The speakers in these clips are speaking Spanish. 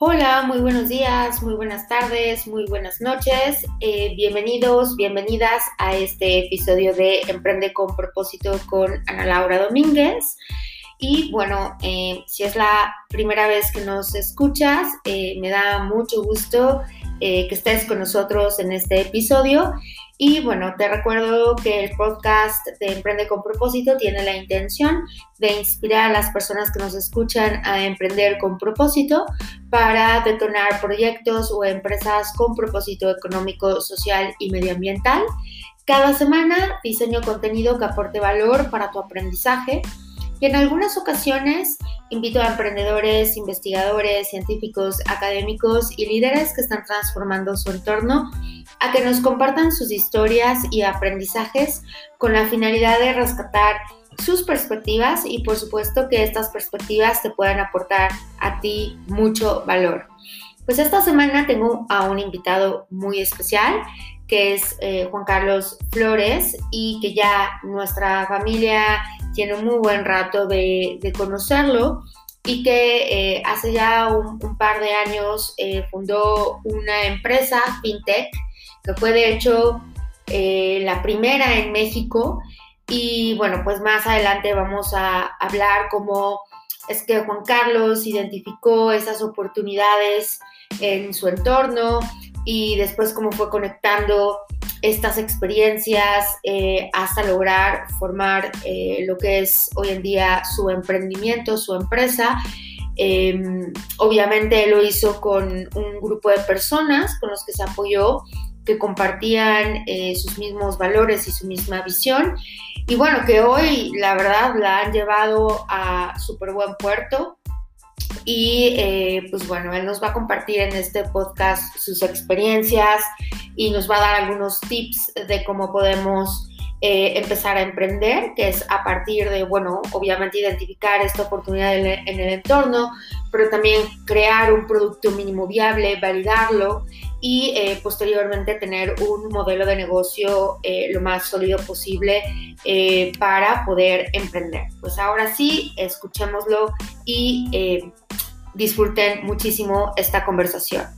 Hola, muy buenos días, muy buenas tardes, muy buenas noches. Eh, bienvenidos, bienvenidas a este episodio de Emprende con propósito con Ana Laura Domínguez. Y bueno, eh, si es la primera vez que nos escuchas, eh, me da mucho gusto que estés con nosotros en este episodio. Y bueno, te recuerdo que el podcast de Emprende con propósito tiene la intención de inspirar a las personas que nos escuchan a emprender con propósito para detonar proyectos o empresas con propósito económico, social y medioambiental. Cada semana diseño contenido que aporte valor para tu aprendizaje y en algunas ocasiones invito a emprendedores, investigadores, científicos, académicos y líderes que están transformando su entorno a que nos compartan sus historias y aprendizajes con la finalidad de rescatar sus perspectivas y por supuesto que estas perspectivas te puedan aportar a ti mucho valor. Pues esta semana tengo a un invitado muy especial que es eh, Juan Carlos Flores y que ya nuestra familia tiene un muy buen rato de, conocerlo y que eh, hace ya un, par de años eh, fundó una empresa fintech que fue de hecho la primera en México. Y bueno, pues más adelante vamos a hablar cómo es que Juan Carlos identificó esas oportunidades en su entorno y después cómo fue conectando estas experiencias eh, hasta lograr formar eh, lo que es hoy en día su emprendimiento, su empresa. Em, obviamente lo hizo con un grupo de personas con los que se apoyó que compartían eh, sus mismos valores y su misma visión. Y bueno, que hoy la verdad la han llevado a súper buen puerto. Y eh, pues bueno, él nos va a compartir en este podcast sus experiencias y nos va a dar algunos tips de cómo podemos eh, empezar a emprender, que es a partir de, bueno, obviamente identificar esta oportunidad en el, entorno, pero también crear un producto mínimo viable, validarlo y eh, posteriormente tener un modelo de negocio eh, lo más sólido posible para poder emprender. Pues ahora sí, escuchémoslo y disfruten muchísimo esta conversación.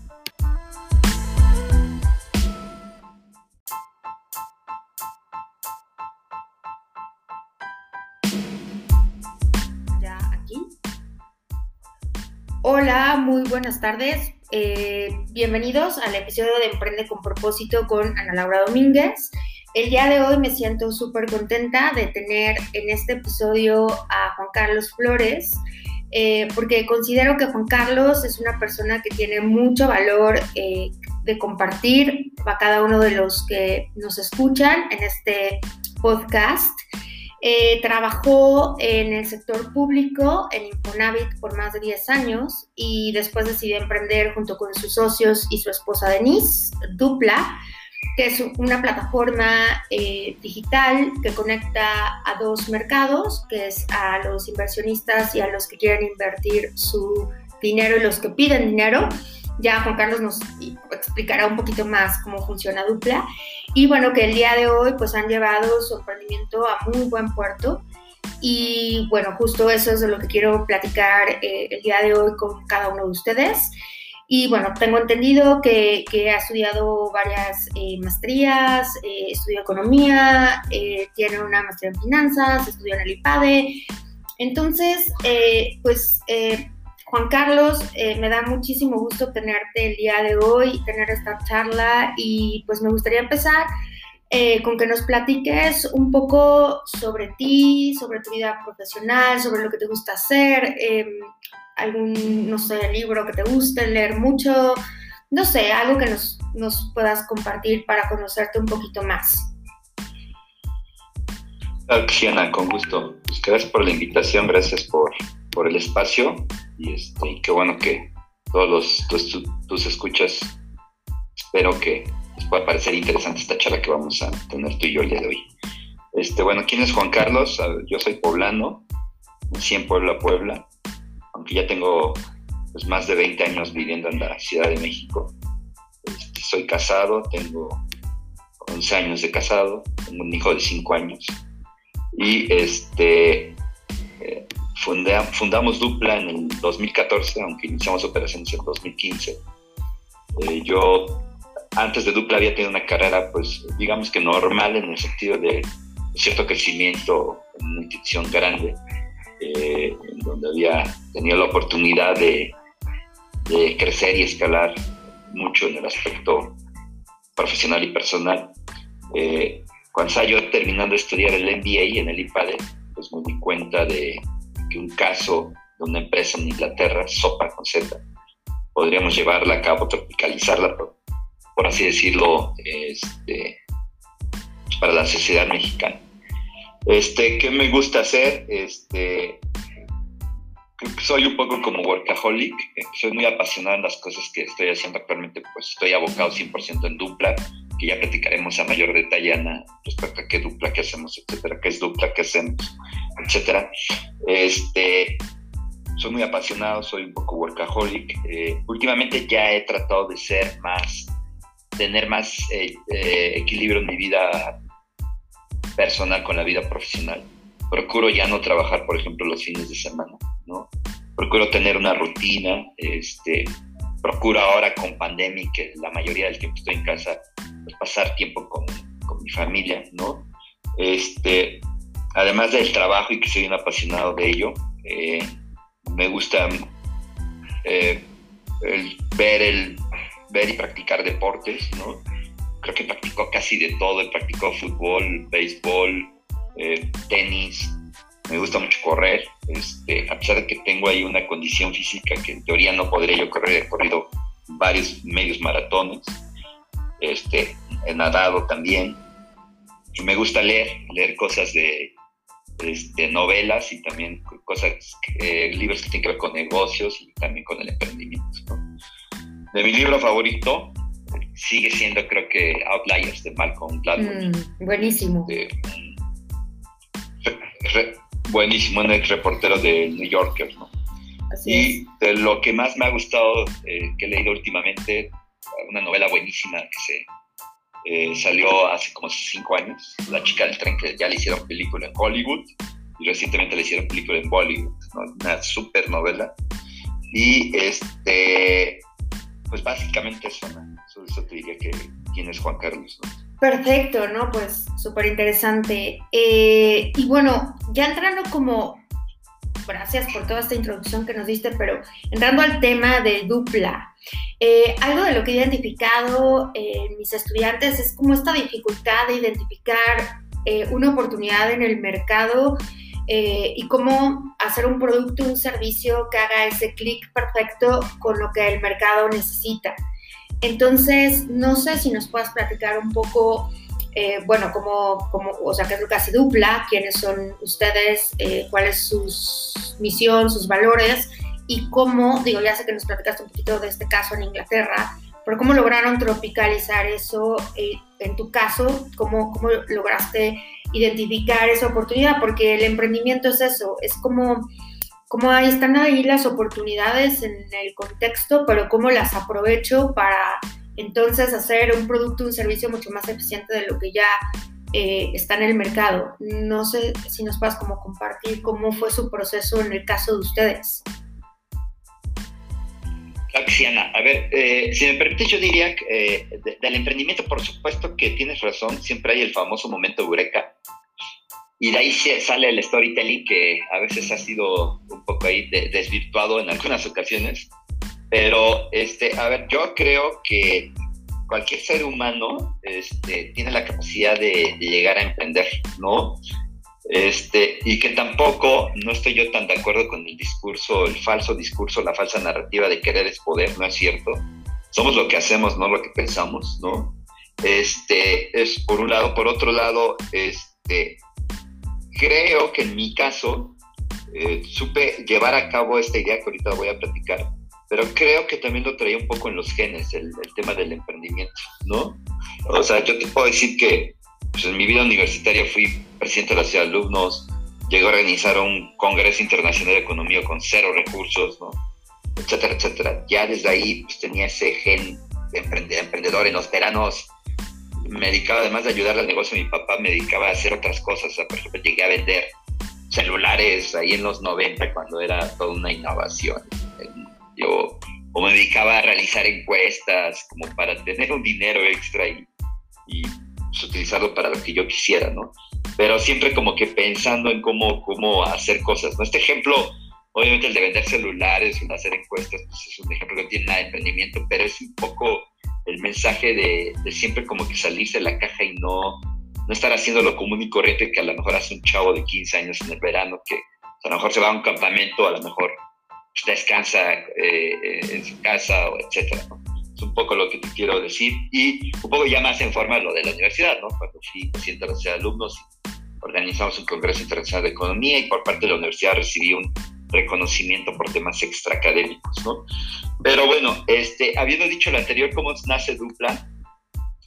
Hola, muy buenas tardes. Eh, bienvenidos al episodio de Emprende con propósito con Ana Laura Domínguez. El día de hoy me siento súper contenta de tener en este episodio a Juan Carlos Flores, eh, porque considero que Juan Carlos es una persona que tiene mucho valor eh, de compartir a cada uno de los que nos escuchan en este podcast. Eh, trabajó en el sector público, en Infonavit, por más de 10 años y después decidió emprender junto con sus socios y su esposa Denise, Dupla, que es una plataforma eh, digital que conecta a dos mercados, que es a los inversionistas y a los que quieren invertir su dinero y los que piden dinero. Ya Juan Carlos nos explicará un poquito más cómo funciona Dupla. Y bueno, que el día de hoy pues han llevado su emprendimiento a muy buen puerto. Y bueno, justo eso es de lo que quiero platicar eh, el día de hoy con cada uno de ustedes. Y bueno, tengo entendido que, que ha estudiado varias eh, maestrías, eh, estudió economía, tiene una maestría en finanzas, estudió en el IPADE. Entonces, pues Juan Carlos, eh, me da muchísimo gusto tenerte el día de hoy, tener esta charla y pues me gustaría empezar eh, con que nos platiques un poco sobre ti, sobre tu vida profesional, sobre lo que te gusta hacer, em, algún, no sé, libro que te guste, leer mucho, no sé, algo que nos, nos puedas compartir para conocerte un poquito más. Claro con gusto. Pues gracias por la invitación, gracias por, por el espacio y, este, qué bueno que todos los, tus, tus, escuchas, espero que les pueda parecer interesante esta charla que vamos a tener tú y yo el día de hoy. Este, bueno, ¿quién es Juan Carlos? Yo soy poblano, nací en Puebla, Puebla, aunque ya tengo pues, más de 20 años viviendo en la Ciudad de México. Este, soy casado, tengo 11 años de casado, tengo un hijo de 5 años y este, fundamos Dupla en el 2014, aunque iniciamos operaciones en 2015. Eh, yo antes de Dupla había tenido una carrera, pues digamos que normal en el sentido de cierto crecimiento en una institución grande, eh, en donde había tenido la oportunidad de, de, crecer y escalar mucho en el aspecto profesional y personal. Eh, cuando estaba yo terminando de estudiar el MBA en el IPADE, pues me di cuenta de que un caso de una empresa en Inglaterra, Sopa con Z, podríamos llevarla a cabo, tropicalizarla, por, por así decirlo, este, para la sociedad mexicana. Este, ¿Qué me gusta hacer? Este, soy un poco como workaholic, soy muy apasionado en las cosas que estoy haciendo actualmente, pues estoy abocado 100% en dupla, que ya platicaremos a mayor detalle, Ana, respecto a qué dupla, qué hacemos, etcétera, qué es dupla, qué hacemos, etcétera. Este, soy muy apasionado, soy un poco workaholic. Eh, últimamente ya he tratado de ser más, tener más eh, eh, equilibrio en mi vida personal con la vida profesional. Procuro ya no trabajar, por ejemplo, los fines de semana, ¿no? Procuro tener una rutina, este, procuro ahora con pandemia, que la mayoría del tiempo estoy en casa, pasar tiempo con, con, mi familia, ¿no? Este, además del trabajo y que soy un apasionado de ello, eh, me gusta eh, ver, el, ver y practicar deportes, ¿no? creo que practicó casi de todo, he practicado fútbol, béisbol, eh, tenis, me gusta mucho correr, este, a pesar de que tengo ahí una condición física que en teoría no podría yo correr, he corrido varios medios maratones, este, he nadado también, y me gusta leer, leer cosas de, este, novelas y también cosas, libros que tienen que ver con negocios y también con el emprendimiento. De mi libro favorito, sigue siendo creo que Outliers de Malcolm Gladwell. Mm, buenísimo. buenísimo, un ex reportero de New Yorker, ¿no? Así y de lo que más me ha gustado eh, que he leído últimamente, una novela buenísima que se eh, salió hace como cinco años, La chica del tren, que ya le hicieron película en Hollywood y recientemente le hicieron película en Bollywood, una super novela. Y este, pues básicamente eso, eso, te diría que quién es Juan Carlos. Perfecto, ¿no? Pues súper interesante. Eh, y bueno, ya entrando como, gracias por toda esta introducción que nos diste, pero entrando al tema de dupla, eh, algo de lo que he identificado en mis estudiantes es como esta dificultad de identificar eh, una oportunidad en el mercado y cómo hacer un producto, un servicio que haga ese clic perfecto con lo que el mercado necesita. Entonces, no sé si nos puedas platicar un poco, eh, bueno, cómo, cómo, o sea, qué es lo Dupla, quiénes son ustedes, eh, cuál es su misión, sus valores y cómo, digo, ya sé que nos platicaste un poquito de este caso en Inglaterra, pero cómo lograron tropicalizar eso eh, en tu caso, cómo, cómo lograste identificar esa oportunidad, porque el emprendimiento es eso, es como cómo ahí están ahí las oportunidades en el contexto, pero cómo las aprovecho para entonces hacer un producto, un servicio mucho más eficiente de lo que ya eh, está en el mercado. No sé si nos puedas como compartir cómo fue su proceso en el caso de ustedes. Claro A ver, eh, si me permite, yo diría que eh, del emprendimiento, por supuesto que tienes razón, siempre hay el famoso momento eureka, y de ahí sale el storytelling que a veces ha sido un poco ahí desvirtuado en algunas ocasiones. Pero, este, a ver, yo creo que cualquier ser humano este, tiene la capacidad de, llegar a emprender, ¿no? Este, y que tampoco, no estoy yo tan de acuerdo con el discurso, el falso discurso, la falsa narrativa de querer es poder, no es cierto. Somos lo que hacemos, no lo que pensamos, ¿no? Este, es por un lado. Por otro lado, este, creo que en mi caso eh, supe llevar a cabo esta idea que ahorita voy a platicar, pero creo que también lo traía un poco en los genes, el, tema del emprendimiento, ¿no? O sea, yo te puedo decir que pues, en mi vida universitaria fui presidente de la ciudad de alumnos, llegué a organizar un congreso internacional de economía con cero recursos, ¿no? Etcétera, etcétera. Ya desde ahí pues, tenía ese gen de emprendedor en los veranos me dedicaba, además de ayudar al negocio de mi papá, me dedicaba a hacer otras cosas. O sea, por ejemplo, llegué a vender celulares ahí en los 90 cuando era toda una innovación. Yo o me dedicaba a realizar encuestas como para tener un dinero extra y, y pues, utilizarlo para lo que yo quisiera, ¿no? Pero siempre como que pensando en cómo, cómo hacer cosas, ¿no? Este ejemplo, obviamente el de vender celulares, el hacer encuestas, pues es un ejemplo que no tiene nada de emprendimiento, pero es un poco el mensaje de, de siempre como que salirse de la caja y no, no estar haciendo lo común y corriente que a lo mejor hace un chavo de 15 años en el verano, que a lo mejor se va a un campamento, a lo mejor descansa eh, en su casa, etcétera. Es un poco lo que te quiero decir. Y un poco ya más en forma lo de la universidad, ¿no? Cuando fui presidente de la de alumnos, organizamos un Congreso Internacional de Economía y por parte de la universidad recibí un reconocimiento por temas extraacadémicos, ¿no? Pero bueno, este, habiendo dicho lo anterior, ¿cómo nace Dupla?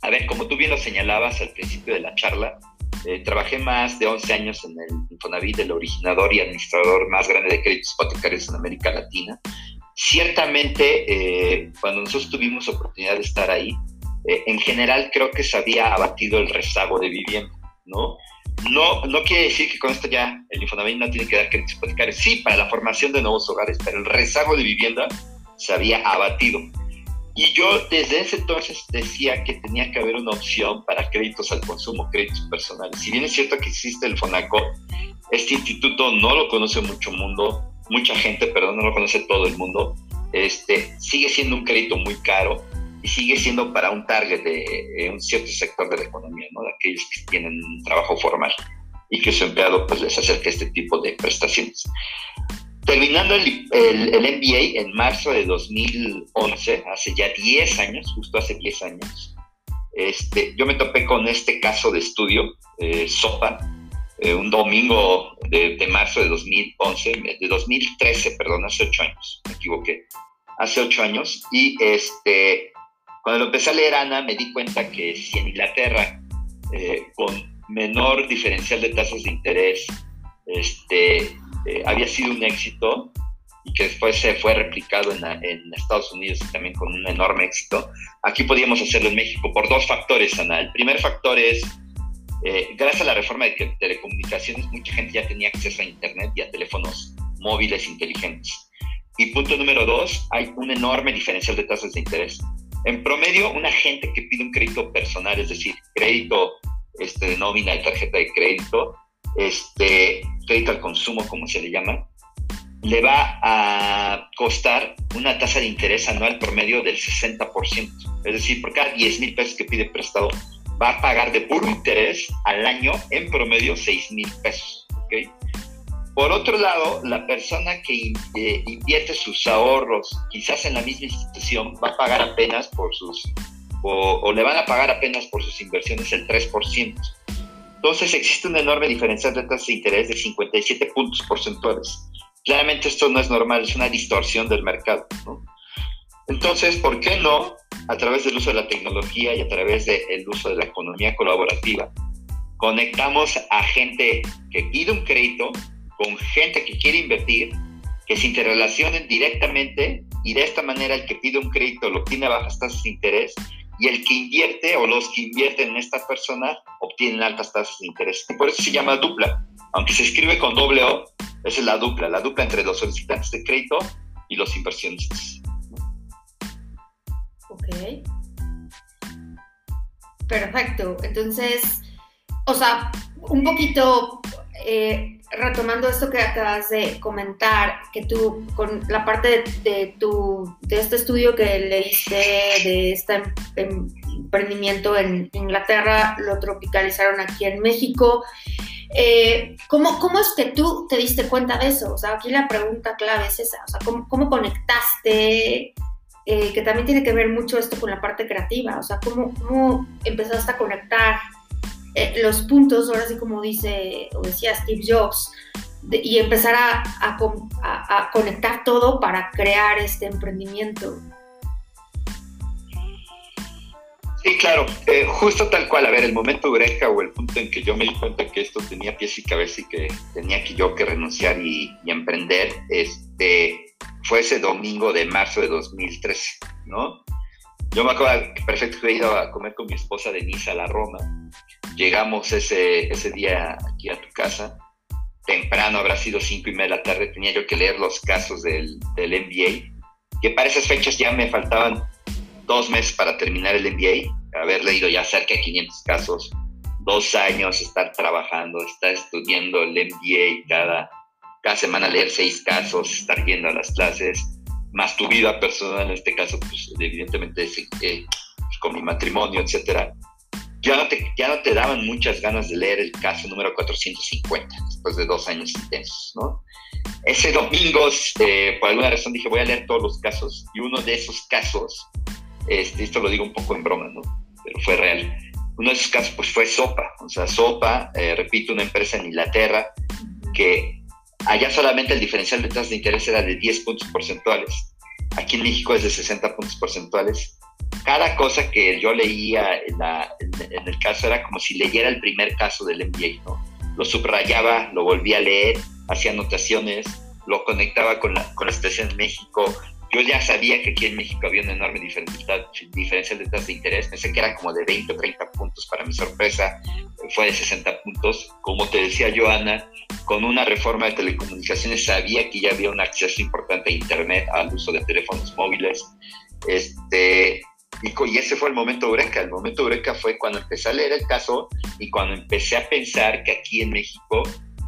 A ver, como tú bien lo señalabas al principio de la charla, eh, trabajé más de 11 años en el Infonavit, el originador y administrador más grande de créditos hipotecarios en América Latina. Ciertamente, eh, cuando nosotros tuvimos oportunidad de estar ahí, eh, en general creo que se había abatido el rezago de vivienda, ¿no? No, no quiere decir que con esto ya el Infonavit no tiene que dar créditos hipotecarios, sí, para la formación de nuevos hogares, pero el rezago de vivienda se había abatido. Y yo desde ese entonces decía que tenía que haber una opción para créditos al consumo, créditos personales. Si bien es cierto que existe el FONACO, este instituto no lo conoce mucho mundo, mucha gente, perdón, no lo conoce todo el mundo. Este, sigue siendo un crédito muy caro y sigue siendo para un target de un cierto sector de la economía, ¿no? de aquellos que tienen un trabajo formal y que su empleado pues, les acerca este tipo de prestaciones. Terminando el, el, MBA en marzo de 2011, hace ya 10 años, justo hace 10 años, este, yo me topé con este caso de estudio, eh, SOPA, eh, un domingo de, de, marzo de 2011, de 2013, perdón, hace 8 años, me equivoqué, hace 8 años, y este, cuando lo empecé a leer, Ana, me di cuenta que si en Inglaterra, eh, con menor diferencial de tasas de interés, este, eh, había sido un éxito y que después se fue replicado en, en, Estados Unidos también con un enorme éxito. Aquí podíamos hacerlo en México por dos factores, Ana. El primer factor es, eh, gracias a la reforma de telecomunicaciones, mucha gente ya tenía acceso a Internet y a teléfonos móviles inteligentes. Y punto número dos, hay un enorme diferencial de tasas de interés. En promedio, una gente que pide un crédito personal, es decir, crédito este, de nómina de tarjeta de crédito, este, crédito al consumo, como se le llama, le va a costar una tasa de interés anual promedio del 60%. Es decir, por cada 10 mil pesos que pide prestado, va a pagar de puro interés al año en promedio 6 mil pesos. ¿okay? Por otro lado, la persona que eh, invierte sus ahorros quizás en la misma institución va a pagar apenas por sus, o, o le van a pagar apenas por sus inversiones el 3%. Entonces existe una enorme diferencia de tasas de interés de 57 puntos porcentuales. Claramente esto no es normal, es una distorsión del mercado. ¿no? Entonces, ¿por qué no, a través del uso de la tecnología y a través del uso de la economía colaborativa, conectamos a gente que pide un crédito con gente que quiere invertir, que se interrelacionen directamente y de esta manera el que pide un crédito lo tiene a bajas tasas de interés y el que invierte o los que invierten en esta persona obtienen altas tasas de interés. Por eso se llama dupla. Aunque se escribe con doble O, esa es la dupla, la dupla entre los solicitantes de crédito y los inversionistas. Ok. Perfecto. Entonces, o sea, un poquito eh, retomando esto que acabas de comentar, que tú con la parte de, tu, de este estudio que leíste de este em, em, emprendimiento en Inglaterra, lo tropicalizaron aquí en México. Eh, ¿cómo, ¿cómo, es que tú te diste cuenta de eso? O sea, aquí la pregunta clave es esa, o sea, ¿cómo, conectaste? Eh, que también tiene que ver mucho esto con la parte creativa, o sea, ¿cómo, cómo empezaste a conectar eh, los puntos, ahora sí como dice o decía Steve Jobs, y empezar a, conectar todo para crear este emprendimiento. Sí, claro, eh, justo tal cual, a ver, el momento eureka o el punto en que yo me di cuenta que esto tenía pies y cabeza y que tenía que yo que renunciar y, y emprender, este, fue ese domingo de marzo de 2013, ¿no? Yo me acuerdo perfecto que he ido a comer con mi esposa Denise a la Roma llegamos ese, ese día aquí a tu casa temprano, habrá sido cinco y media de la tarde, tenía yo que leer los casos del, del NBA, que para esas fechas ya me faltaban dos meses para terminar el MBA, haber leído ya cerca de 500 casos, dos años estar trabajando, estar estudiando el MBA cada, cada semana, leer seis casos, estar yendo a las clases, más tu vida personal, en este caso, pues evidentemente eh, pues, con mi matrimonio, etcétera. Ya no, te, ya no te daban muchas ganas de leer el caso número 450 después de dos años intensos, ¿no? Ese domingo, eh, por alguna razón, dije, voy a leer todos los casos y uno de esos casos este, esto lo digo un poco en broma, ¿no? Pero fue real. Uno de esos casos pues fue Sopa, o sea, Sopa, eh, repito, una empresa en Inglaterra que allá solamente el diferencial de tasas de interés era de 10 puntos porcentuales. Aquí en México es de 60 puntos porcentuales. Cada cosa que yo leía en, en el caso era como si leyera el primer caso del MBA, ¿no? Lo subrayaba, lo volvía a leer, hacía anotaciones, lo conectaba con la, con la situación en México, yo ya sabía que aquí en México había una enorme diferencia de tasas de interés. Pensé que era como de 20 o 30 puntos. Para mi sorpresa, fue de 60 puntos. Como te decía Joana, con una reforma de telecomunicaciones sabía que ya había un acceso importante a Internet, al uso de teléfonos móviles. Este, y, ese fue el momento eureka. El momento eureka fue cuando empecé a leer el caso y cuando empecé a pensar que aquí en México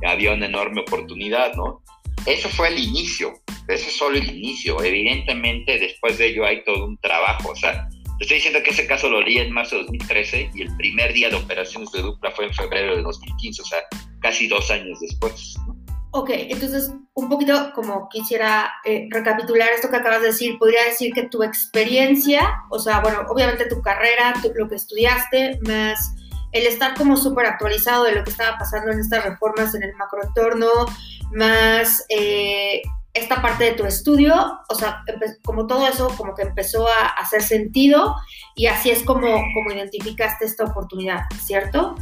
había una enorme oportunidad, ¿no? Eso fue el inicio eso es solo el inicio. Evidentemente, después de ello hay todo un trabajo. O sea, te estoy diciendo que ese caso lo leí en marzo de 2013 y el primer día de operaciones de Dupla fue en febrero de 2015, o sea, casi dos años después. Ok, entonces un poquito como quisiera eh, recapitular esto que acabas de decir, podría decir que tu experiencia, o sea, bueno, obviamente tu carrera, lo que estudiaste, más el estar como súper actualizado de lo que estaba pasando en estas reformas en el macroentorno, más eh, esta parte de tu estudio, o sea, como todo eso como que empezó a hacer sentido y así es como, como identificaste esta oportunidad, ¿cierto?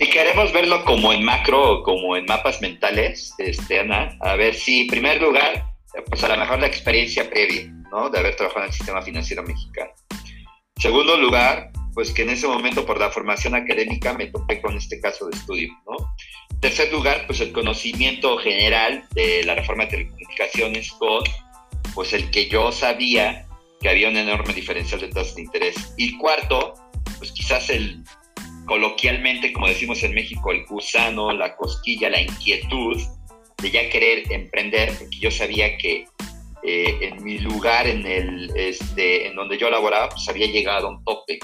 Si queremos verlo como en macro o como en mapas mentales, este, Ana, a ver si, en primer lugar, pues a lo mejor la experiencia previa, ¿no? De haber trabajado en el sistema financiero mexicano. Segundo lugar, pues que en ese momento por la formación académica me topé con este caso de estudio, ¿no? Tercer lugar, pues el conocimiento general de la reforma de telecomunicaciones con, pues el que yo sabía que había un enorme diferencial de tasas de interés. Y cuarto, pues quizás el, coloquialmente, como decimos en México, el gusano, la cosquilla, la inquietud de ya querer emprender, porque yo sabía que eh, en mi lugar, en, el, este, en donde yo laboraba, pues había llegado a un tope,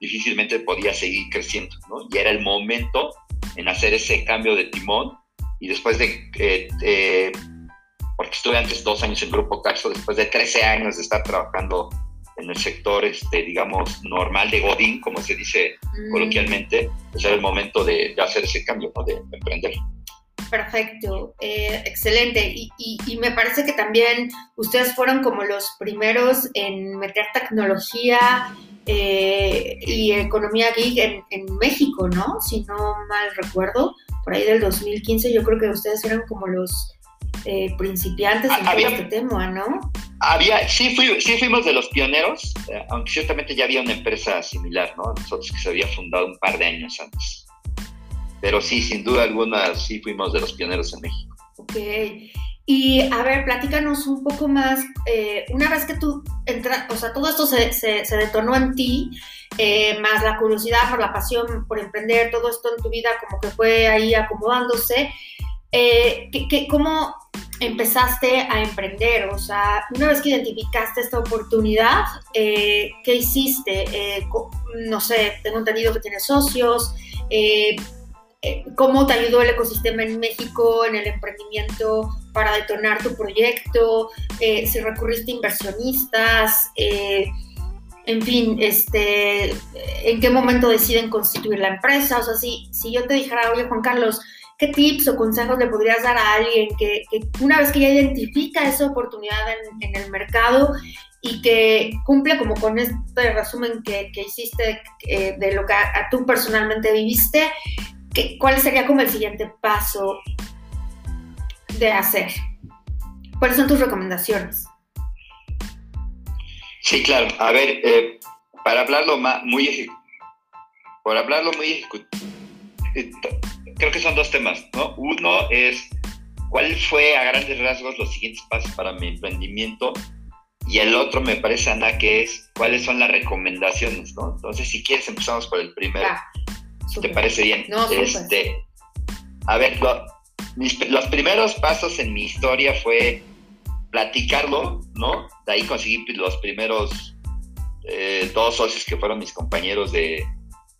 difícilmente podía seguir creciendo, ¿no? Y era el momento en hacer ese cambio de timón y después de, eh, porque estuve antes dos años en Grupo Caxo, después de 13 años de estar trabajando en el sector, este, digamos, normal de Godín, como se dice mm. coloquialmente, pues era el momento de, hacer ese cambio, ¿no? de, emprender. Perfecto, eh, excelente. Y, y, me parece que también ustedes fueron como los primeros en meter tecnología eh, y economía geek en, en, México, ¿no? Si no mal recuerdo, por ahí del 2015 yo creo que ustedes eran como los eh, principiantes en había, este tema, ¿no? Había, sí, sí fuimos de los pioneros, eh, aunque ciertamente ya había una empresa similar, ¿no? Nosotros que se había fundado un par de años antes. Pero sí, sin duda alguna, sí fuimos de los pioneros en México. Ok. Y a ver, platícanos un poco más, eh, una vez que tú entras, o sea, todo esto se, se, detonó en ti, eh, más la curiosidad por la pasión por emprender, todo esto en tu vida como que fue ahí acomodándose, eh, ¿cómo empezaste a emprender? O sea, una vez que identificaste esta oportunidad, ¿qué hiciste? no sé, tengo entendido que tienes socios. Eh, cómo te ayudó el ecosistema en México en el emprendimiento para detonar tu proyecto, eh, si recurriste a inversionistas, eh, en fin, este, en qué momento deciden constituir la empresa. O sea, si, si yo te dijera, oye Juan Carlos, ¿qué tips o consejos le podrías dar a alguien que, una vez que ya identifica esa oportunidad en, el mercado y que cumple como con este resumen que, hiciste de lo que tú personalmente viviste, ¿cuál sería como el siguiente paso de hacer? ¿Cuáles son tus recomendaciones? Sí, claro. A ver, eh, para hablarlo más, muy por hablarlo muy eh, creo que son dos temas, ¿no? Uno es cuál fue a grandes rasgos los siguientes pasos para mi emprendimiento y el otro me parece, Ana, que es cuáles son las recomendaciones, ¿no? Entonces, si quieres, empezamos por el primero. ¿Te parece bien? No, este, a ver, los primeros pasos en mi historia fue platicarlo, ¿no? De ahí conseguí los primeros eh, dos socios que fueron mis compañeros de,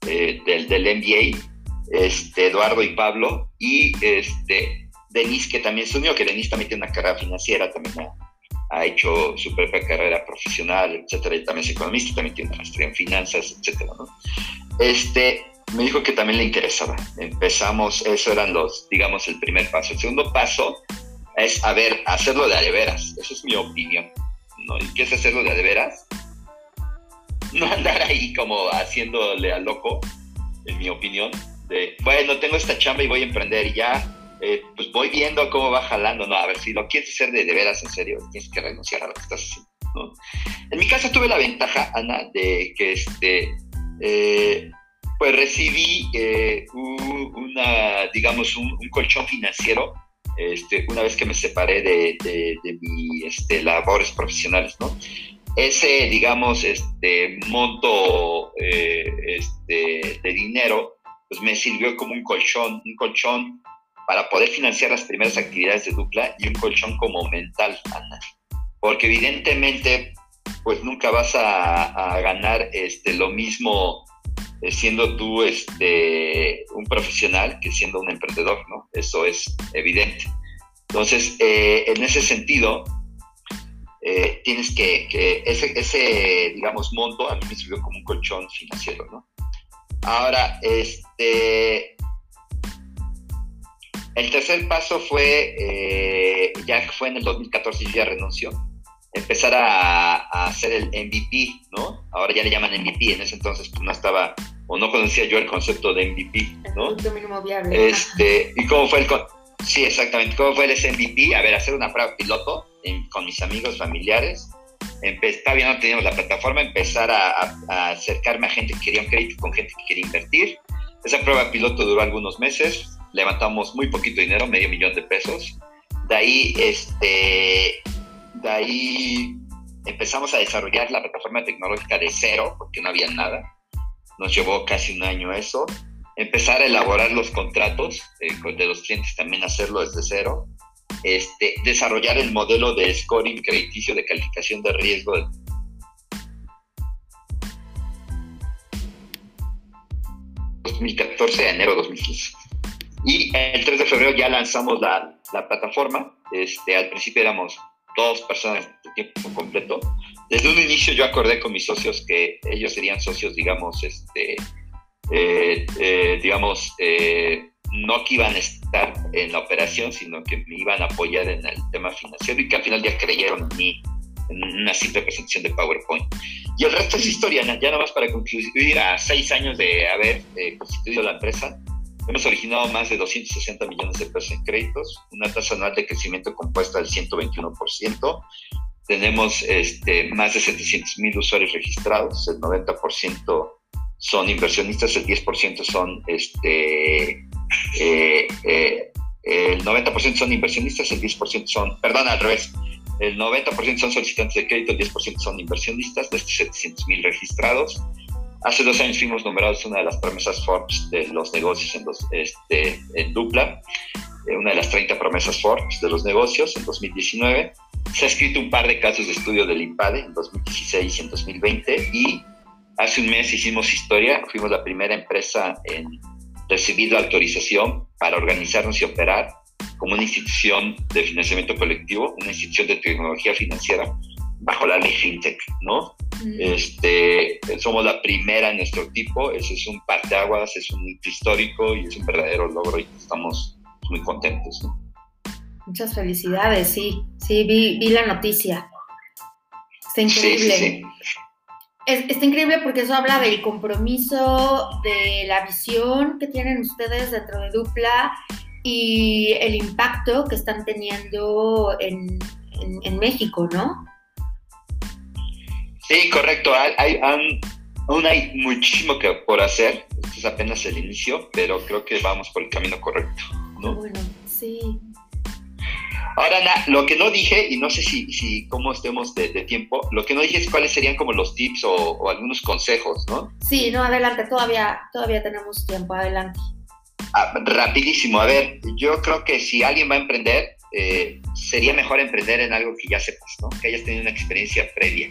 del, del MBA, este, Eduardo y Pablo, y este, Denise, que también se unió, que Denise también tiene una carrera financiera, también ha, hecho su propia carrera profesional, etcétera, y también es economista, también tiene una maestría en finanzas, etcétera, ¿no? Este, me dijo que también le interesaba. Empezamos, eso eran los, digamos, el primer paso. El segundo paso es, a ver, hacerlo de adeveras. Esa es mi opinión. ¿no? ¿Y qué es hacerlo de adeveras? No andar ahí como haciéndole a loco, en mi opinión, bueno, tengo esta chamba y voy a emprender y ya eh, pues voy viendo cómo va jalando, ¿no? A ver, si lo quieres hacer de, de veras, en serio, tienes que renunciar a lo que estás haciendo, ¿no? En mi caso tuve la ventaja, Ana, de que este, eh, pues recibí eh, una, digamos, un, colchón financiero este, una vez que me separé de, de, de mis este, labores profesionales, ¿no? Ese, digamos, este monto este, de dinero, pues me sirvió como un colchón, un colchón para poder financiar las primeras actividades de dupla y un colchón como mental, Ana. Porque evidentemente, pues nunca vas a, ganar este, lo mismo eh, siendo tú este, un profesional que siendo un emprendedor, ¿no? Eso es evidente. Entonces, eh, en ese sentido, eh, tienes que, que ese, ese, digamos, monto a mí me sirvió como un colchón financiero, ¿no? Ahora, este, el tercer paso fue, eh, ya fue en el 2014 y ya renunció, empezar a, hacer el MVP, ¿no? Ahora ya le llaman MVP, en ese entonces pues, no estaba, o no conocía yo el concepto de MVP, ¿no? El mínimo viable. Este, ¿Y cómo fue el, sí, exactamente, cómo fue el MVP? A ver, hacer una prueba piloto con mis amigos, familiares, todavía no teníamos la plataforma, empezar a, a, acercarme a gente que quería un crédito con gente que quería invertir. Esa prueba piloto duró algunos meses, levantamos muy poquito dinero, medio millón de pesos. De ahí, este, de ahí empezamos a desarrollar la plataforma tecnológica de cero, porque no había nada. Nos llevó casi un año eso. Empezar a elaborar los contratos eh, de los clientes, también hacerlo desde cero. Este, desarrollar el modelo de scoring crediticio de calificación de riesgo 2014 a enero 2015. Y el 3 de febrero ya lanzamos la, la plataforma. Este, al principio éramos dos personas de tiempo completo. Desde un inicio yo acordé con mis socios que ellos serían socios, digamos, este, eh, eh, digamos, eh, no que iban a estar en la operación, sino que me iban a apoyar en el tema financiero y que al final ya creyeron en mí en una simple presentación de PowerPoint. Y el resto es historia, ya nada más para concluir a seis años de haber constituido la empresa, Hemos originado más de 260 millones de pesos en créditos, una tasa anual de crecimiento compuesta del 121%. Tenemos este, más de 700 mil usuarios registrados, el 90% son inversionistas, el 10% son, este, eh, eh, el 90% son inversionistas, el 10% son, perdón, al revés, el 90% son solicitantes de crédito, el 10% son inversionistas de estos 700 mil registrados. Hace dos años fuimos nombrados una de las promesas Forbes de los negocios en, los, este, en Dupla, eh, una de las 30 promesas Forbes de los negocios en 2019. Se ha escrito un par de casos de estudio del IMPADE en 2016 y en 2020 y hace un mes hicimos historia, fuimos la primera empresa en recibir la autorización para organizarnos y operar como una institución de financiamiento colectivo, una institución de tecnología financiera bajo la ley FinTech, ¿no? Este, somos la primera en nuestro tipo, ese es un parteaguas, es un hito histórico y es un verdadero logro y estamos muy contentos. Muchas felicidades, sí, sí, vi, vi la noticia. Está increíble. Está increíble porque eso habla del compromiso, de la visión que tienen ustedes dentro de Dupla y el impacto que están teniendo en, en México, ¿no? Sí, correcto. Hay, aún hay muchísimo que por hacer. Este es apenas el inicio, pero creo que vamos por el camino correcto, ¿no? Bueno, sí. Ahora, lo que no dije, y no sé si, si cómo estemos de, tiempo, lo que no dije es cuáles serían como los tips o, algunos consejos, ¿no? Sí, no, adelante, todavía, todavía tenemos tiempo, adelante. Ah, rapidísimo, a ver, yo creo que si alguien va a emprender, eh, sería mejor emprender en algo que ya sepas, ¿no? Que hayas tenido una experiencia previa,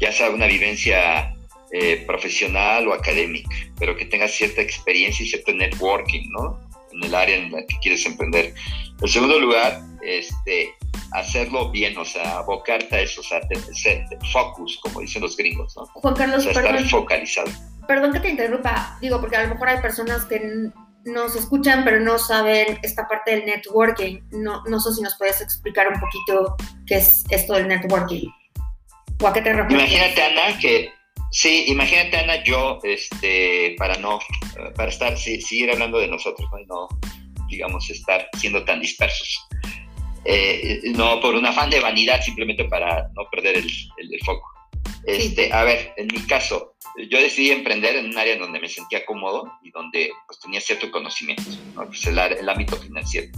ya sea una vivencia eh, profesional o académica, pero que tengas cierta experiencia y cierto networking, ¿no? En el área en la que quieres emprender. En segundo lugar, este, hacerlo bien, o sea, abocarte a eso, o sea, focus, como dicen los gringos, ¿no? Juan Carlos, o sea, estar focalizado. Perdón que te interrumpa, digo, porque a lo mejor hay personas que nos escuchan, pero no saben esta parte del networking. No, no sé si nos puedes explicar un poquito qué es esto del networking. ¿O a qué te refieres? Imagínate, Ana, que sí, imagínate, Ana, yo, este, para no, para estar, sí, seguir hablando de nosotros, ¿no? Y no, digamos, estar siendo tan dispersos. Eh, no por un afán de vanidad, simplemente para no perder el, el, foco. Este, A ver, en mi caso, yo decidí emprender en un área donde me sentía cómodo y donde pues, tenía cierto conocimiento, ¿no? pues el, el, ámbito financiero.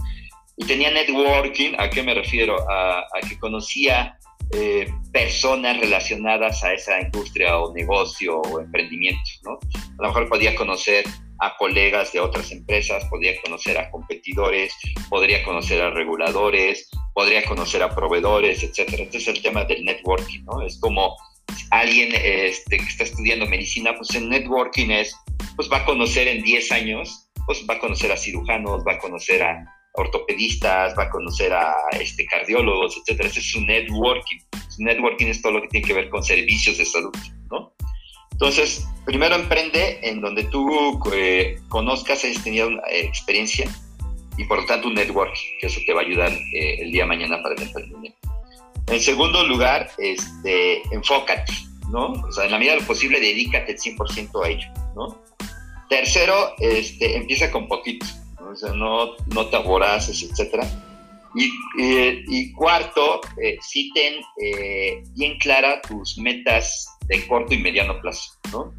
Y tenía networking, ¿a qué me refiero? A, a que conocía eh, personas relacionadas a esa industria o negocio o emprendimiento, ¿no? A lo mejor podía conocer a colegas de otras empresas, podría conocer a competidores, podría conocer a reguladores, podría conocer a proveedores, etcétera. Este es el tema del networking, ¿no? Es como alguien este, que está estudiando medicina, pues el networking es, pues va a conocer en 10 años, pues va a conocer a cirujanos, va a conocer a ortopedistas, va a conocer a este, cardiólogos, etcétera. Ese es su networking. Su networking es todo lo que tiene que ver con servicios de salud, ¿no? Entonces, primero emprende en donde tú eh, conozcas, hayas tenido una experiencia y por lo tanto un network, que eso te va a ayudar eh, el día de mañana para el emprendimiento. En segundo lugar, este, enfócate, ¿no? O sea, en la medida de lo posible, dedícate el 100% a ello, ¿no? Tercero, este, empieza con poquito. O sea, no, no te aboraces, etcétera. Y, eh, cuarto, sí ten bien clara tus metas de corto y mediano plazo, ¿no?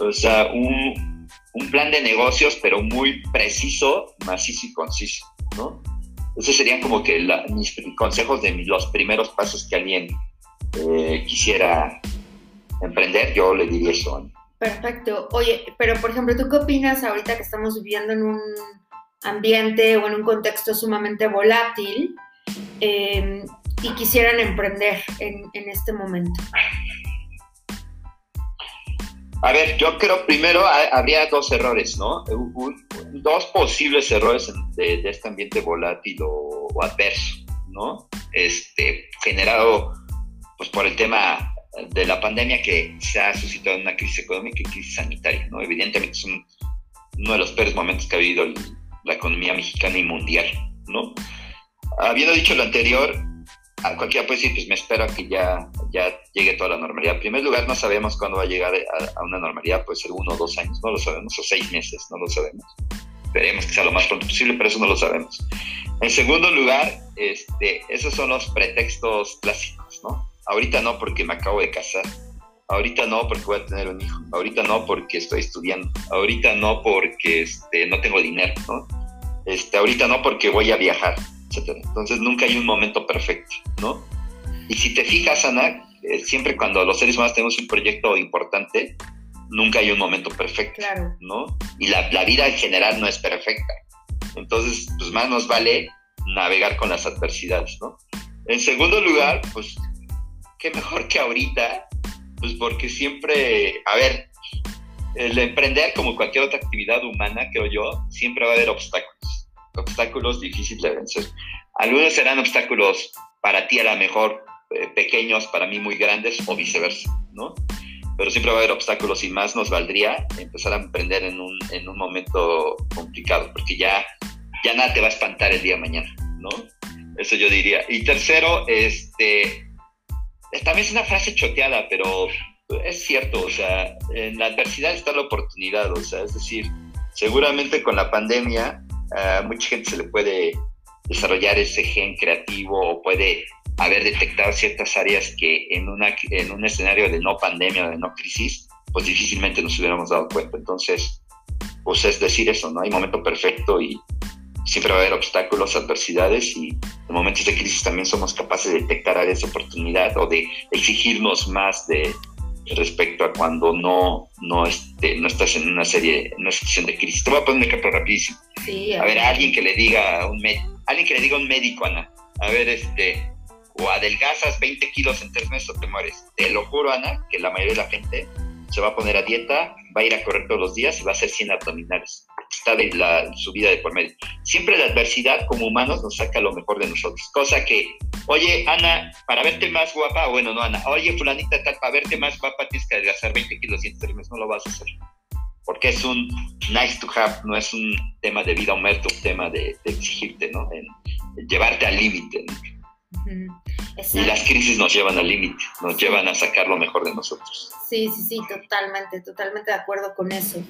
O sea, un, un plan de negocios, pero muy preciso, macizo y conciso, ¿no? Esos serían como que mis consejos de los primeros pasos que alguien eh, quisiera emprender, yo le diría eso. Perfecto. Oye, pero por ejemplo, ¿tú qué opinas ahorita que estamos viviendo en un ambiente o en un contexto sumamente volátil eh, y quisieran emprender en, este momento? A ver, yo creo primero habría dos errores, ¿no? dos posibles errores de, este ambiente volátil o, adverso, ¿no? Este, generado pues, por el tema de la pandemia que se ha suscitado una crisis económica y crisis sanitaria, ¿no? Evidentemente es uno de los peores momentos que ha vivido la economía mexicana y mundial, ¿no? Habiendo dicho lo anterior, a cualquiera puede decir, pues me espero que ya, ya llegue toda la normalidad. En primer lugar, no sabemos cuándo va a llegar a, una normalidad, puede ser uno o dos años, no lo sabemos, o seis meses, no lo sabemos. Esperemos que sea lo más pronto posible, pero eso no lo sabemos. En segundo lugar, este, esos son los pretextos clásicos, ¿no? Ahorita no porque me acabo de casar, ahorita no porque voy a tener un hijo, ahorita no porque estoy estudiando, ahorita no porque este, no tengo dinero, ¿no? Este, ahorita no porque voy a viajar, entonces nunca hay un momento perfecto, ¿no? Y si te fijas, Ana, eh, siempre cuando los seres humanos tenemos un proyecto importante, nunca hay un momento perfecto, ¿no? Y la, la, vida en general no es perfecta. Entonces, pues más nos vale navegar con las adversidades, ¿no? En segundo lugar, pues, qué mejor que ahorita, pues porque siempre, a ver, el emprender como cualquier otra actividad humana, creo yo, siempre va a haber obstáculos obstáculos difíciles de vencer. Algunos serán obstáculos para ti a lo mejor eh, pequeños, para mí muy grandes o viceversa, ¿no? Pero siempre va a haber obstáculos y más nos valdría empezar a emprender en un, en un momento complicado, porque ya, ya nada te va a espantar el día de mañana, ¿no? Eso yo diría. Y tercero, este, también es una frase choteada, pero es cierto, o sea, en la adversidad está la oportunidad, o sea, es decir, seguramente con la pandemia a mucha gente se le puede desarrollar ese gen creativo o puede haber detectado ciertas áreas que en, una, en un escenario de no pandemia o de no crisis, pues difícilmente nos hubiéramos dado cuenta. Entonces, pues es decir eso, no hay momento perfecto y siempre va a haber obstáculos, adversidades y en momentos de crisis también somos capaces de detectar áreas de oportunidad o de exigirnos más de respecto a cuando no, no, este, no estás en una serie, en una situación de crisis. Te voy a poner un ejemplo rapidísimo. a, ver, a alguien que le diga a un alguien que le diga a un médico, Ana, a ver, este, o adelgazas 20 kilos en tres meses o te mueres. Te lo juro, Ana, que la mayoría de la gente se va a poner a dieta, va a ir a correr todos los días y va a hacer 100 abdominales. Está de la, su vida de por medio. Siempre la adversidad como humanos nos saca lo mejor de nosotros. Cosa que, oye, Ana, para verte más guapa, bueno, no, Ana, oye, fulanita tal, para verte más guapa tienes que adelgazar 20 kilos y en no lo vas a hacer. Porque es un nice to have, no es un tema de vida o muerte, un tema de, exigirte, ¿no? En, llevarte al límite. Y las crisis nos llevan al límite, nos llevan a sacar lo mejor de nosotros. Sí, sí, sí, totalmente, totalmente de acuerdo con eso.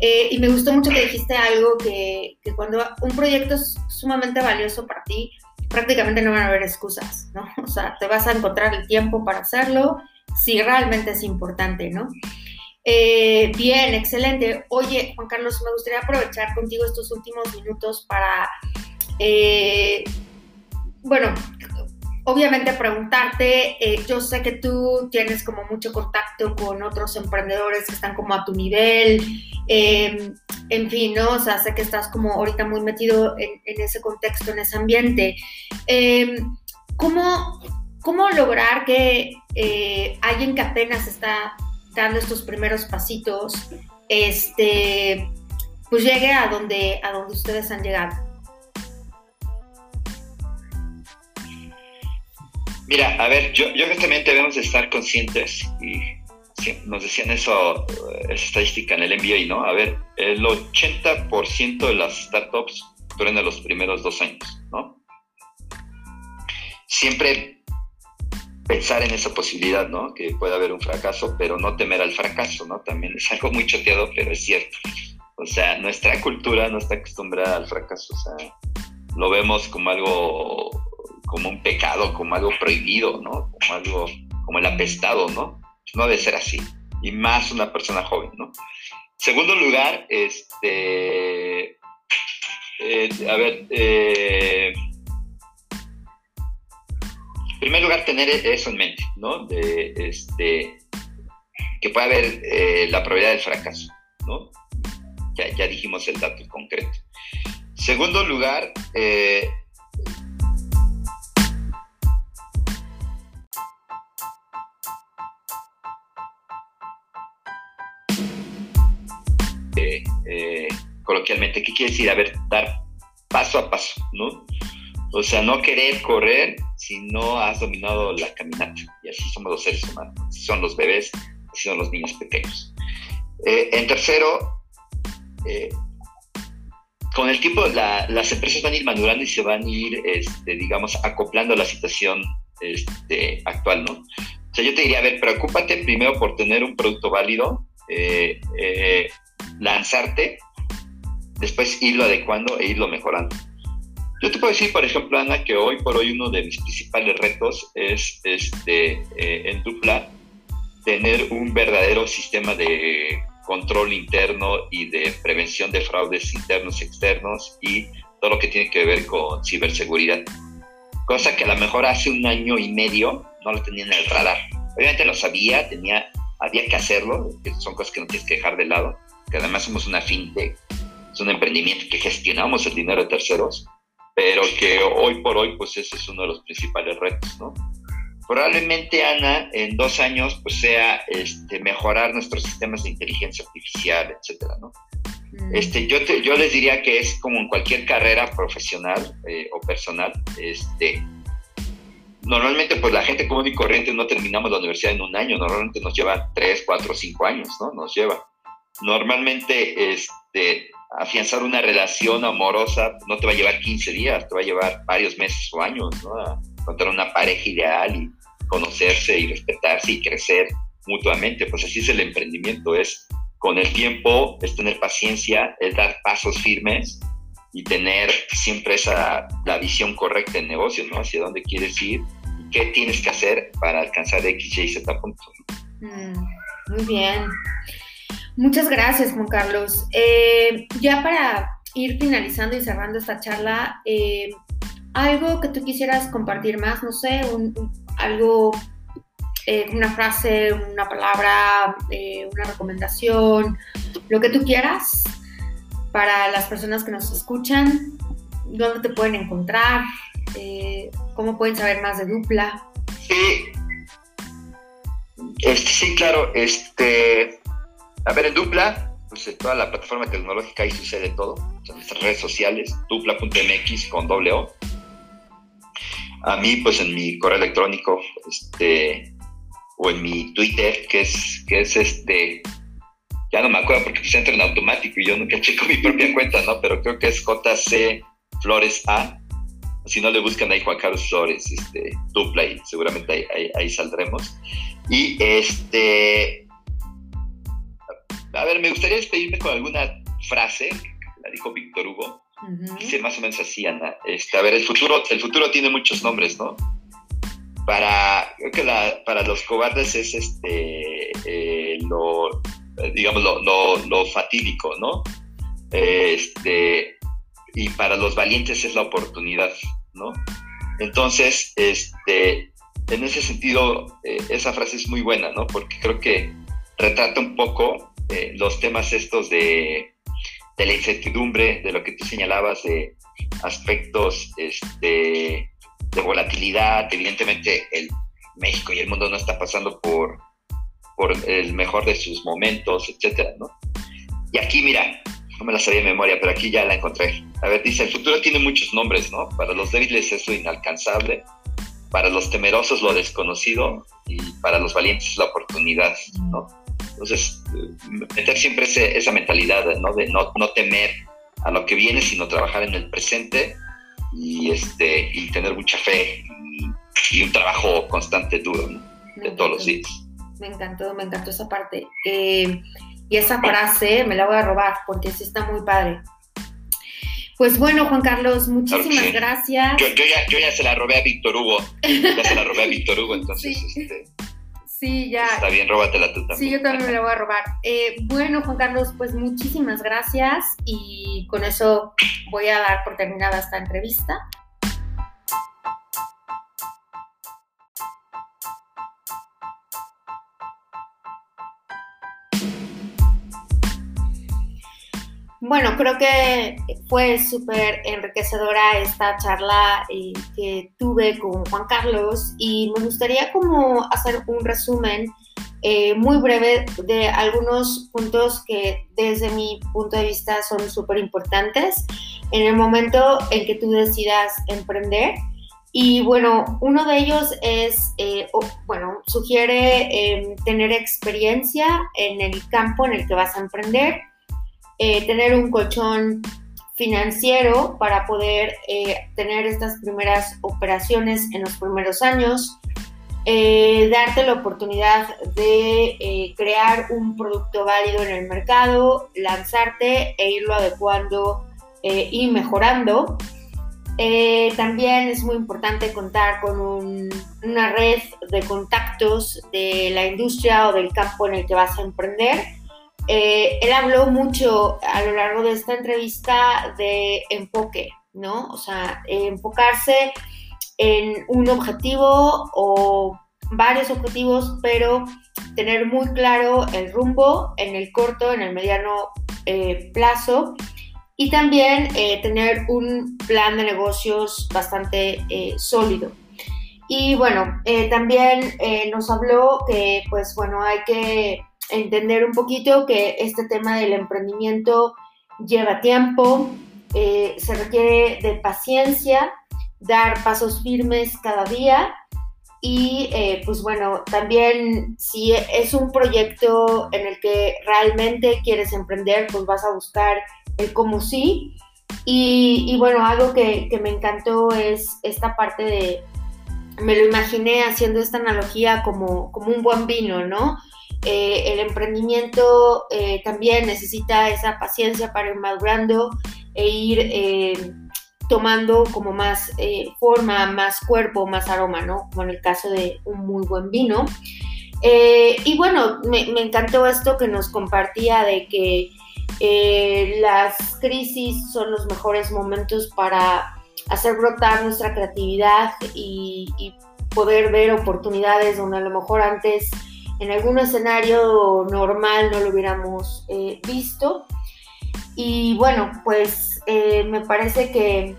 Eh, y me gustó mucho que dijiste algo que, que, cuando un proyecto es sumamente valioso para ti, prácticamente no van a haber excusas, ¿no? O sea, te vas a encontrar el tiempo para hacerlo si realmente es importante, ¿no? Eh, bien, excelente. Oye, Juan Carlos, me gustaría aprovechar contigo estos últimos minutos para, eh, bueno, obviamente preguntarte, eh, yo sé que tú tienes como mucho contacto con otros emprendedores que están como a tu nivel, em, en fin, ¿no? O sea, sé que estás como ahorita muy metido en, ese contexto, en ese ambiente. Em, ¿cómo, ¿Cómo lograr que eh, alguien que apenas está dando estos primeros pasitos, este, pues llegue a donde, a donde ustedes han llegado? Mira, a ver, yo, yo creo que también debemos estar conscientes y nos decían eso, esa estadística en el MBA, ¿no? A ver, el 80% de las startups duran los primeros dos años, ¿no? Siempre pensar en esa posibilidad, ¿no? Que puede haber un fracaso, pero no temer al fracaso, ¿no? También es algo muy choteado, pero es cierto. O sea, nuestra cultura no está acostumbrada al fracaso, o sea, lo vemos como algo como un pecado, como algo prohibido, ¿no? Como algo, como el apestado, ¿no? No debe ser así. Y más una persona joven, ¿no? Segundo lugar, este, eh, a ver, eh, en primer lugar, tener eso en mente, ¿no? De, este, que puede haber eh, la probabilidad del fracaso, ¿no? Ya, ya dijimos el dato concreto. Segundo lugar, eh, Eh, coloquialmente, ¿qué quiere decir? A ver, dar paso a paso, ¿no? O sea, no querer correr si no has dominado la caminata. Y así somos los seres humanos, así son los bebés, así son los niños pequeños. Eh, en tercero, eh, con el tiempo las empresas van a ir madurando y se van a ir, este, digamos, acoplando a la situación este, actual, ¿no? O sea, yo te diría, a ver, preocúpate primero por tener un producto válido, eh, lanzarte, después irlo adecuando e irlo mejorando. Yo te puedo decir, por ejemplo, Ana, que hoy por hoy uno de mis principales retos es este, eh, en Dupla tener un verdadero sistema de control interno y de prevención de fraudes internos y externos y todo lo que tiene que ver con ciberseguridad. Cosa que a lo mejor hace un año y medio no lo tenía en el radar. Obviamente lo sabía, tenía, había que hacerlo, son cosas que no tienes que dejar de lado, que además somos una fintech, es un emprendimiento que gestionamos el dinero de terceros, pero que hoy por hoy, pues ese es uno de los principales retos, ¿no? Probablemente, Ana, en dos años, pues sea este, mejorar nuestros sistemas de inteligencia artificial, etcétera, ¿no? Mm. Este, yo, yo les diría que es como en cualquier carrera profesional eh, o personal, este, normalmente pues la gente común y corriente no terminamos la universidad en un año, normalmente nos lleva tres, cuatro, cinco años, ¿no? Nos lleva normalmente este, afianzar una relación amorosa no te va a llevar 15 días, te va a llevar varios meses o años, ¿no? A encontrar una pareja ideal y conocerse y respetarse y crecer mutuamente. Pues así es el emprendimiento, es con el tiempo, es tener paciencia, es dar pasos firmes y tener siempre esa, la visión correcta en negocio, ¿no? Hacia dónde quieres ir y qué tienes que hacer para alcanzar X, Y, Z punto. Mm, muy bien. Muchas gracias, Juan Carlos. Eh, ya para ir finalizando y cerrando esta charla, eh, algo que tú quisieras compartir más, no sé, algo, eh, una frase, una palabra, una recomendación, lo que tú quieras para las personas que nos escuchan, dónde te pueden encontrar, cómo pueden saber más de Dupla. Sí, este, sí, claro, este, a ver, en Dupla, pues toda la plataforma tecnológica ahí sucede todo. En nuestras redes sociales, dupla.mx con doble. A mí, pues en mi correo electrónico, este, o en mi Twitter, que es, que es este, ya no me acuerdo porque se entra en automático y yo nunca checo mi propia cuenta, ¿no? Pero creo que es JC Flores A. Si no le buscan ahí Juan Carlos Flores, este, dupla y seguramente ahí, ahí saldremos. Y este, a ver, me gustaría despedirme con alguna frase, la dijo Víctor Hugo, dice más o menos así, Ana. Este, a ver, el futuro, el futuro tiene muchos nombres, ¿no? Para, creo que para los cobardes es este, eh, lo, digamos, lo, fatídico, ¿no? Este, y para los valientes es la oportunidad, ¿no? Entonces, este, en ese sentido, eh, esa frase es muy buena, ¿no? Porque creo que retrata un poco eh, los temas estos de, de, la incertidumbre, de lo que tú señalabas, de aspectos este, de volatilidad. Evidentemente, el México y el mundo no está pasando por, por el mejor de sus momentos, etcétera, ¿no? Y aquí, mira, no me la sabía de memoria, pero aquí ya la encontré. A ver, dice, el futuro tiene muchos nombres, ¿no? Para los débiles es lo inalcanzable, para los temerosos lo desconocido y para los valientes es la oportunidad, ¿no? Entonces, meter siempre esa mentalidad ¿no? de no, no, temer a lo que viene, sino trabajar en el presente y, este, y tener mucha fe y, un trabajo constante, duro, de todos los días. Me encantó, me encantó esa parte. Eh, y esa frase me la voy a robar porque sí está muy padre. Pues bueno, Juan Carlos, muchísimas gracias. Yo, ya, yo, ya, se la robé a Víctor Hugo. Ya se la robé a Víctor Hugo, entonces este, Sí, ya. Está bien, róbatela tú también. Sí, yo también me la voy a robar. Eh, bueno, Juan Carlos, pues muchísimas gracias y con eso voy a dar por terminada esta entrevista. Bueno, creo que fue súper enriquecedora esta charla eh, que tuve con Juan Carlos y me gustaría como hacer un resumen eh, muy breve de algunos puntos que desde mi punto de vista son súper importantes en el momento en que tú decidas emprender. Y bueno, uno de ellos es, eh, bueno, sugiere em, tener experiencia en el campo en el que vas a emprender eh, tener un colchón financiero para poder eh, tener estas primeras operaciones en los primeros años, eh, darte la oportunidad de crear un producto válido en el mercado, lanzarte e irlo adecuando y mejorando. también es muy importante contar con una red de contactos de la industria o del campo en el que vas a emprender eh, él habló mucho a lo largo de esta entrevista de enfoque, ¿no? O sea, enfocarse en un objetivo o varios objetivos, pero tener muy claro el rumbo en el corto, en el mediano eh, plazo y también eh, tener un plan de negocios bastante sólido. Y bueno, también nos habló que pues bueno, hay que entender un poquito que este tema del emprendimiento lleva tiempo, eh, se requiere de paciencia, dar pasos firmes cada día y eh, pues bueno, también si es un proyecto en el que realmente quieres emprender, pues vas a buscar el cómo sí. Y, bueno, algo que, que, me encantó es esta parte de, me lo imaginé haciendo esta analogía como, como un buen vino, ¿no? Eh, el emprendimiento eh, también necesita esa paciencia para ir madurando e ir eh, tomando como más forma, más cuerpo, más aroma, ¿no? Como en el caso de un muy buen vino. Y bueno, me, encantó esto que nos compartía de que las crisis son los mejores momentos para hacer brotar nuestra creatividad y, poder ver oportunidades donde a lo mejor antes en algún escenario normal no lo hubiéramos eh, visto. Y bueno, pues me parece que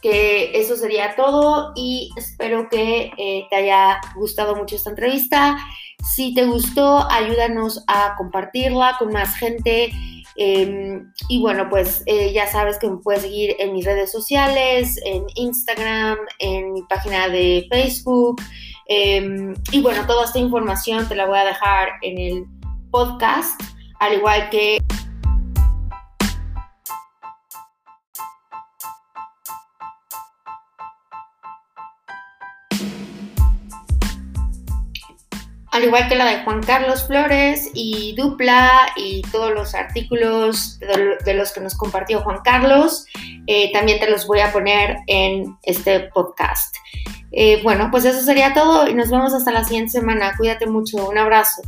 que eso sería todo y espero que eh, te haya gustado mucho esta entrevista. Si te gustó, ayúdanos a compartirla con más gente. Em, y bueno, pues eh, ya sabes que me puedes seguir en mis redes sociales, en Instagram, en mi página de Facebook. Em, y bueno, toda esta información te la voy a dejar en el podcast, al igual que... al igual que la de Juan Carlos Flores y Dupla y todos los artículos de, los que nos compartió Juan Carlos, eh, también te los voy a poner en este podcast. Eh, bueno, pues eso sería todo y nos vemos hasta la siguiente semana. Cuídate mucho, un abrazo.